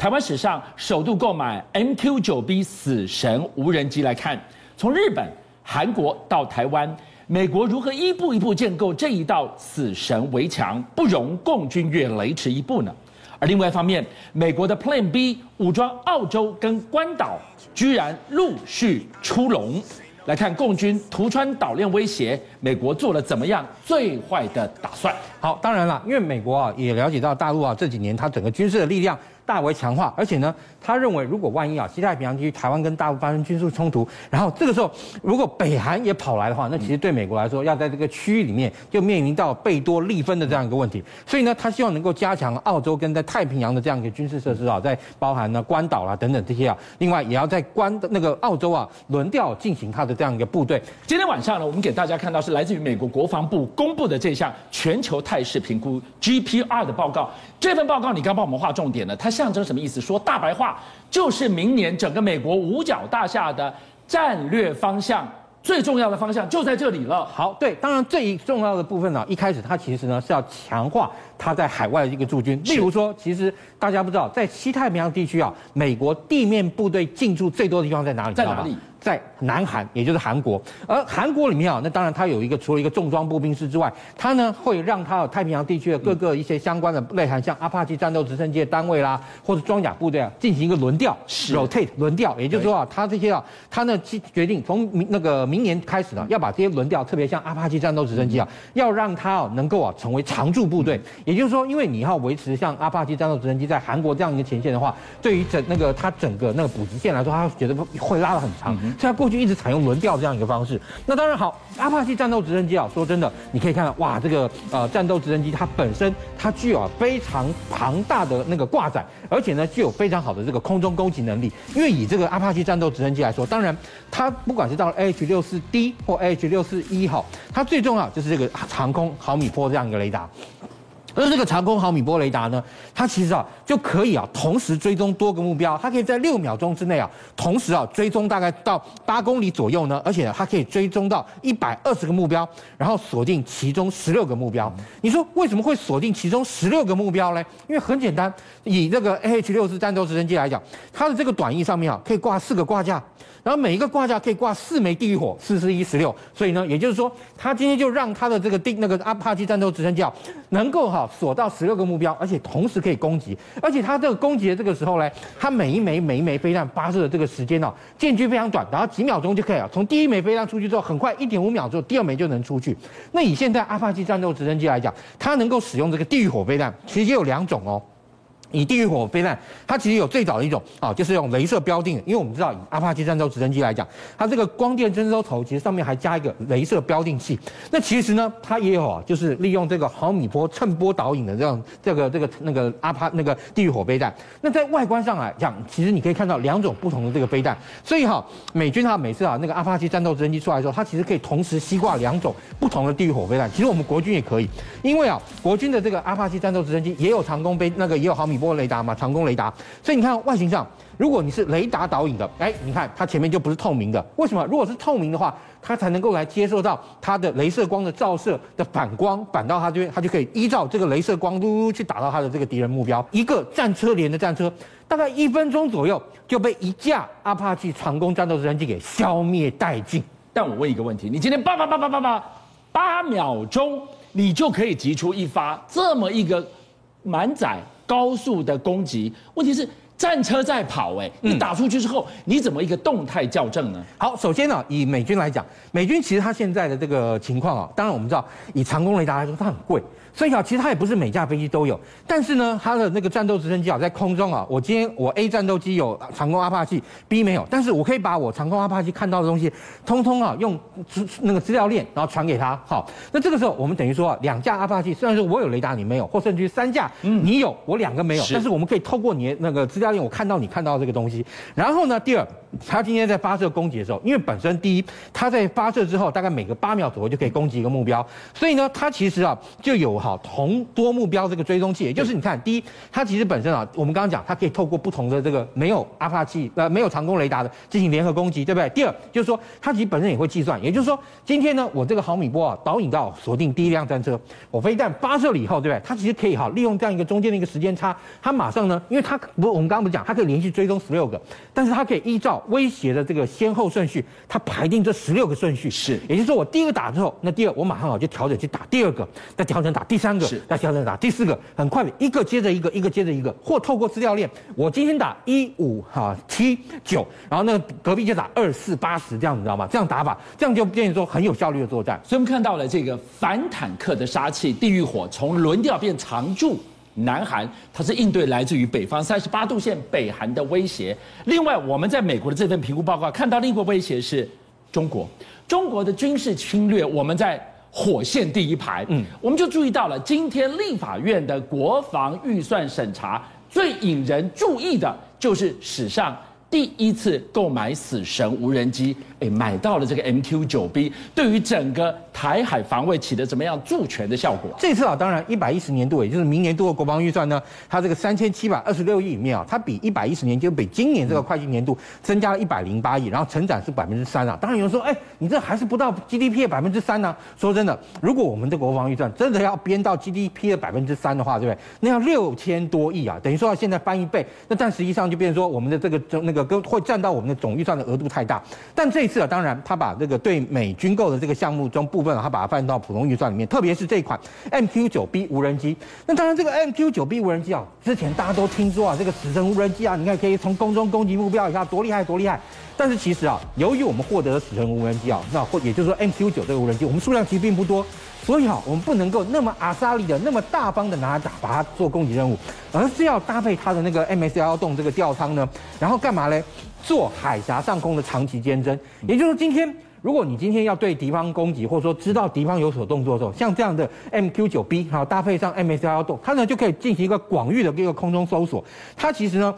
台湾史上首度购买 MQ-9B 死神无人机来看，从日本、韩国到台湾，美国如何一步一步建构这一道死神围墙，不容共军越雷池一步呢？而另外一方面，美国的 Plan B 武装澳洲跟关岛，居然陆续出笼。来看共军图穿岛链威胁，美国做了怎么样最坏的打算？好，当然了，因为美国啊也了解到大陆啊这几年它整个军事的力量。大为强化，而且呢，他认为如果万一啊，西太平洋地区台湾跟大陆发生军事冲突，然后这个时候如果北韩也跑来的话，那其实对美国来说，要在这个区域里面就面临到贝多利分的这样一个问题。所以呢，他希望能够加强澳洲跟在太平洋的这样一个军事设施啊，在包含呢关岛啦等等这些啊，另外也要在关那个澳洲啊轮调进行他的这样一个部队。今天晚上呢，我们给大家看到是来自于美国国防部公布的这项全球态势评估 GPR 的报告。这份报告你刚帮我们画重点了，它象征什么意思？说大白话就是明年整个美国五角大厦的战略方向，最重要的方向就在这里了。好，对，当然最重要的部分呢，一开始它其实呢是要强化它在海外的一个驻军。例如说，其实大家不知道，在西太平洋地区啊，美国地面部队进驻最多的地方在哪里？在哪里？在南韩，也就是韩国，而韩国里面啊，那当然它有一个除了一个重装步兵师之外，它呢会让它太平洋地区的各个一些相关的内涵，像阿帕奇战斗直升机的单位啦，或者装甲部队啊，进行一个轮调是，rotate 轮调，也就是说啊，它这些啊，它呢决定从明那个明年开始呢，要把这些轮调，特别像阿帕奇战斗直升机啊，要让它啊能够啊成为常驻部队，也就是说，因为你要维持像阿帕奇战斗直升机在韩国这样一个前线的话，对于整那个它整个那个补给线来说，它觉得会拉得很长。所以过去一直采用轮调这样一个方式。那当然好，阿帕奇战斗直升机啊，说真的，你可以看到哇，这个呃战斗直升机它本身它具有非常庞大的那个挂载，而且呢具有非常好的这个空中攻击能力。因为以这个阿帕奇战斗直升机来说，当然它不管是到 AH 六四 D 或 AH 六四 E 哈，它最重要就是这个长空毫米波这样一个雷达。而这个长空毫米波雷达呢，它其实啊就可以啊同时追踪多个目标，它可以在六秒钟之内啊同时啊追踪大概到八公里左右呢，而且它可以追踪到一百二十个目标，然后锁定其中十六个目标。你说为什么会锁定其中十六个目标呢？因为很简单，以这个 AH 六四战斗直升机来讲，它的这个短翼上面啊可以挂四个挂架。然后每一个挂架可以挂四枚地狱火，四四一十六，所以呢，也就是说，他今天就让他的这个定那个阿帕奇战斗直升机啊，能够哈锁到十六个目标，而且同时可以攻击，而且它这个攻击的这个时候呢，它每一枚每一枚飞弹发射的这个时间哦，间距非常短，然后几秒钟就可以了。从第一枚飞弹出去之后，很快一点五秒之后，第二枚就能出去。那以现在阿帕奇战斗直升机来讲，它能够使用这个地狱火飞弹，其实也有两种哦。以地狱火飞弹，它其实有最早的一种啊，就是用镭射标定。因为我们知道，以阿帕奇战斗直升机来讲，它这个光电侦收头其实上面还加一个镭射标定器。那其实呢，它也有啊，就是利用这个毫米波乘波导引的这样这个这个那个阿帕那个地狱火飞弹。那在外观上来讲，其实你可以看到两种不同的这个飞弹。所以哈，美军哈每次啊那个阿帕奇战斗直升机出来的时候，它其实可以同时吸挂两种不同的地狱火飞弹。其实我们国军也可以，因为啊国军的这个阿帕奇战斗直升机也有长弓飞那个也有毫米波雷达嘛，长弓雷达，所以你看外形上，如果你是雷达导引的，哎，你看它前面就不是透明的，为什么？如果是透明的话，它才能够来接受到它的镭射光的照射的反光，反到它这边，它就可以依照这个镭射光噜去打到它的这个敌人目标。一个战车连的战车，大概一分钟左右就被一架阿帕奇长弓战斗直升机给消灭殆尽。但我问一个问题，你今天叭叭叭叭叭叭八秒钟，你就可以击出一发这么一个满载。高速的攻击，问题是战车在跑，哎，你打出去之后，你怎么一个动态校正呢？好，首先呢，以美军来讲，美军其实它现在的这个情况啊，当然我们知道，以长弓雷达来说，它很贵。所以啊，其实它也不是每架飞机都有，但是呢，它的那个战斗直升机啊，在空中啊，我今天我 A 战斗机有长弓阿帕奇，B 没有，但是我可以把我长弓阿帕奇看到的东西，通通啊用那个资料链，然后传给他。好，那这个时候我们等于说啊，两架阿帕奇，虽然说我有雷达你没有，或甚至于三架，你有我两个没有，但是我们可以透过你的那个资料链，我看到你看到这个东西。然后呢，第二，他今天在发射攻击的时候，因为本身第一，他在发射之后大概每个八秒左右就可以攻击一个目标，所以呢，它其实啊就有。哈，同多目标这个追踪器，也就是你看，第一，它其实本身啊，我们刚刚讲，它可以透过不同的这个没有阿帕奇呃没有长弓雷达的进行联合攻击，对不对？第二，就是说它其实本身也会计算，也就是说，今天呢，我这个毫米波啊导引到锁定第一辆战车，我飞弹发射了以后，对不对？它其实可以哈利用这样一个中间的一个时间间差，它马上呢，因为它不，我们刚刚不是讲，它可以连续追踪十六个，但是它可以依照威胁的这个先后顺序，它排定这十六个顺序。是，也就是说我第一个打之后，那第二我马上好就调整去打第二个，再调整打第三个，再调整打第四个，很快的一个接着一个，一个接着一个，或透过资料链，我今天打一五哈七九，然后那个隔壁就打二四八十这样子，你知道吗？这样打法，这样就变成说很有效率的作战。所以我们看到了这个反坦克的杀器地狱火，从轮调变常驻。南韩，它是应对来自于北方三十八度线北韩的威胁。另外，我们在美国的这份评估报告看到另一个威胁是中国，中国的军事侵略，我们在火线第一排。嗯，我们就注意到了今天立法院的国防预算审查，最引人注意的就是史上。第一次购买死神无人机，哎，买到了这个 MQ-9B，对于整个台海防卫起的怎么样助拳的效果？这次啊，当然一百一十年度，也就是明年度的国防预算呢，它这个三千七百二十六亿里面啊，它比一百一十年就比今年这个会计年度增加了一百零八亿，然后成长是百分之三啊。当然有人说，哎，你这还是不到 GDP 的百分之三呢。说真的，如果我们的国防预算真的要编到 GDP 的百分之三的话，对不对？那要六千多亿啊，等于说要现在翻一倍。那但实际上就变成说，我们的这个那个。跟会占到我们的总预算的额度太大，但这一次啊，当然他把这个对美军购的这个项目中部分，他把它放到普通预算里面，特别是这一款 MQ-9B 无人机。那当然，这个 MQ-9B 无人机啊，之前大家都听说啊，这个死神无人机啊，你看可以从空中攻击目标，你看多厉害多厉害。但是其实啊，由于我们获得的死神无人机啊，那或也就是说 MQ-9 这个无人机，我们数量其实并不多。所以哈，我们不能够那么阿萨利的那么大方的拿它打，把它做攻击任务，而是要搭配它的那个 MS-112 这个吊舱呢，然后干嘛？做海峡上空的长期监侦。也就是说，今天如果你今天要对敌方攻击，或者说知道敌方有所动作的时候，像这样的 MQ-9B，好搭配上 MS-112，它呢就可以进行一个广域的一个空中搜索。它其实呢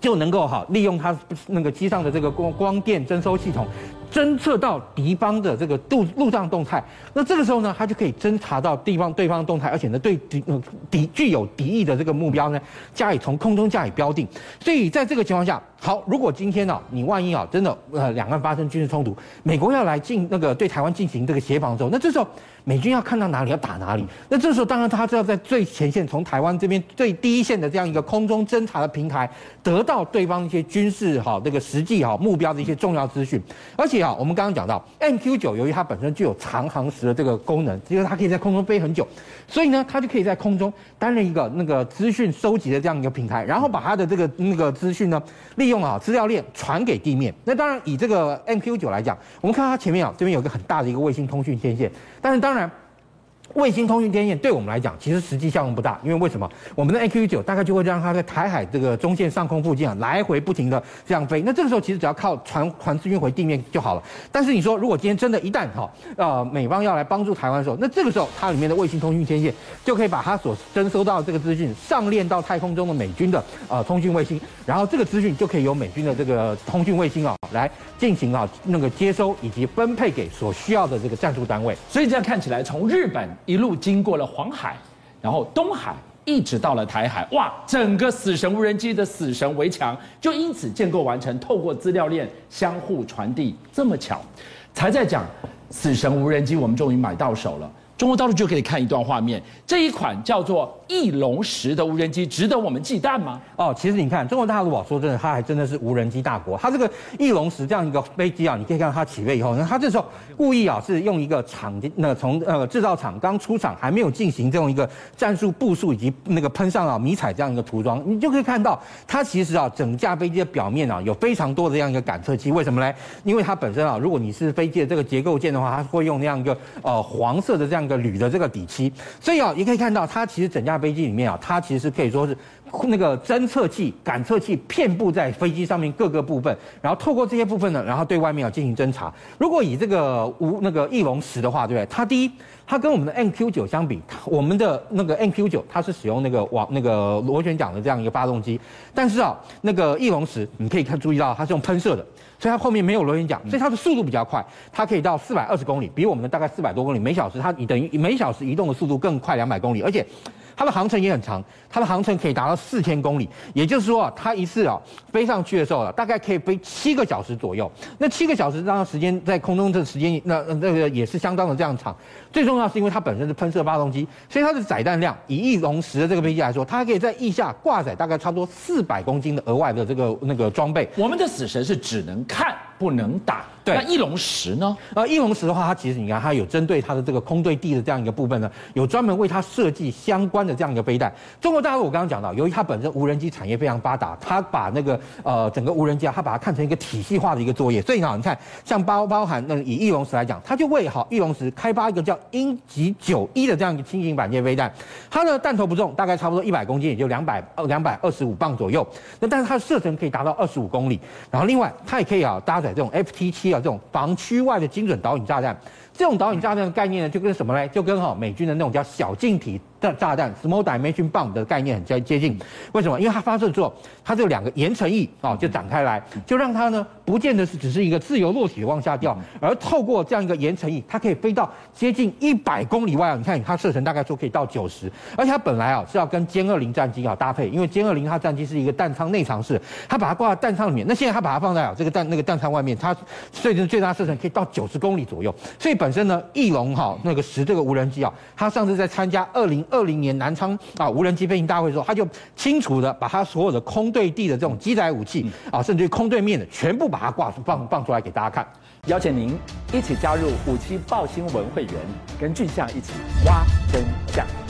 就能够哈利用它那个机上的这个光光电侦搜系统。侦测到敌方的这个路路上动态，那这个时候呢，它就可以侦查到地方对方动态，而且呢，对敌敌具有敌意的这个目标呢，加以从空中加以标定。所以在这个情况下，好，如果今天呢、你万一啊，真的呃两岸发生军事冲突，美国要来进那个对台湾进行这个协防的时候，那这时候美军要看到哪里要打哪里。那这时候当然他是要在最前线，从台湾这边最第一线的这样一个空中侦察的平台，得到对方一些军事哈这个实际哈目标的一些重要资讯，而且。啊，我们刚刚讲到 MQ9，由于它本身具有长航时的这个功能，因为它可以在空中飞很久，所以呢，它就可以在空中担任一个那个资讯收集的这样一个平台，然后把它的这个那个资讯呢，利用啊资料链传给地面。那当然，以这个 MQ9 来讲，我们看它前面啊，这边有个很大的一个卫星通讯天线，但是当然。卫星通讯天线对我们来讲，其实实际效用不大，因为为什么？我们的 MQ-9 大概就会让它在台海这个中线上空附近啊，来回不停的这样飞。那这个时候其实只要靠传传资讯回地面就好了。但是你说，如果今天真的一旦哈呃美方要来帮助台湾的时候，那这个时候它里面的卫星通讯天线就可以把它所侦收到这个资讯上链到太空中的美军的呃通讯卫星，然后这个资讯就可以由美军的这个通讯卫星啊来进行啊那个接收以及分配给所需要的这个战术单位。所以这样看起来，从日本。一路经过了黄海，然后东海，一直到了台海，哇！整个死神无人机的死神围墙就因此建构完成，透过资料链相互传递，这么巧，才在讲死神无人机，我们终于买到手了。中国大陆就可以看一段画面，这一款叫做翼龙十的无人机，值得我们忌惮吗？哦，其实你看，中国大陆啊，说真的，它还真的是无人机大国。它这个翼龙十这样一个飞机啊，你可以看到它起飞以后，那它这时候故意啊，是用一个厂那从呃制造厂刚出厂，还没有进行这种一个战术部署以及那个喷上啊迷彩这样一个涂装，你就可以看到它其实啊，整架飞机的表面啊，有非常多的这样一个感测器。为什么呢？因为它本身啊，如果你是飞机的这个结构件的话，它会用那样一个呃黄色的这样一个。铝的这个底漆，所以啊，你可以看到它其实整架飞机里面啊，它其实可以说是那个侦测器、感测器遍布在飞机上面各个部分，然后透过这些部分呢，然后对外面要进行侦查。如果以这个无那个翼龙十的话，对不对？它第一，它跟我们的 MQ 九相比，我们的那个 MQ 九它是使用那个往那个螺旋桨的这样一个发动机，但是啊，那个翼龙十你可以看注意到它是用喷射的。所以它后面没有螺旋桨，所以它的速度比较快，它可以到四百二十公里，比我们的大概四百多公里每小时，它等于每小时移动的速度更快两百公里，而且它的航程也很长，它的航程可以达到四千公里，也就是说啊，它一次啊飞上去的时候啊，大概可以飞七个小时左右。那七个小时这样的时间在空中这时间，那那个也是相当的这样长。最重要是因为它本身是喷射发动机，所以它的载弹量以翼龙十的这个飞机来说，它可以在翼下挂载大概差不多四百公斤的额外的这个那个装备。我们的死神是只能看不能打，对。那翼龙十呢？呃，翼龙十的话，它其实你看，它有针对它的这个空对地的这样一个部分呢，有专门为它设计相关的这样一个飞弹。中国大陆我刚刚讲到，由于它本身无人机产业非常发达，它把那个呃整个无人机啊，它把它看成一个体系化的一个作业。所以呢，你看像包包含那个以翼龙十来讲，它就为好翼龙十开发一个叫鹰击九一的这样一个轻型板舰飞弹。它的弹头不重，大概差不多一百公斤，也就两百呃两百二十五磅左右。那但是它的射程可以达到二十五公里。然后另外它也可以啊搭载这种 FT 七啊这种防区外的精准导引炸弹。这种导引炸弹的概念呢，就跟什么呢？就跟哈美军的那种叫小径体的炸弹 （small dimension bomb） 的概念很接接近。为什么？因为它发射之后，它这两个延程翼啊就展开来，就让它呢不见得是只是一个自由落体的往下掉，而透过这样一个岩层翼，它可以飞到接近一百公里外啊！你看它射程大概说可以到九十，而且它本来啊是要跟歼二零战机啊搭配，因为歼二零它战机是一个弹舱内藏式，它把它挂在弹舱里面。那现在它把它放在啊这个弹那个弹舱外面，它最最大射程可以到九十公里左右，所以。本身呢，翼龙哈那个十这个无人机啊，他上次在参加二零二零年南昌啊无人机飞行大会的时候，他就清楚的把它所有的空对地的这种机载武器啊，甚至于空对面的全部把它挂放放出来给大家看。邀请您一起加入五七报新闻会员，跟俊相一起挖真相。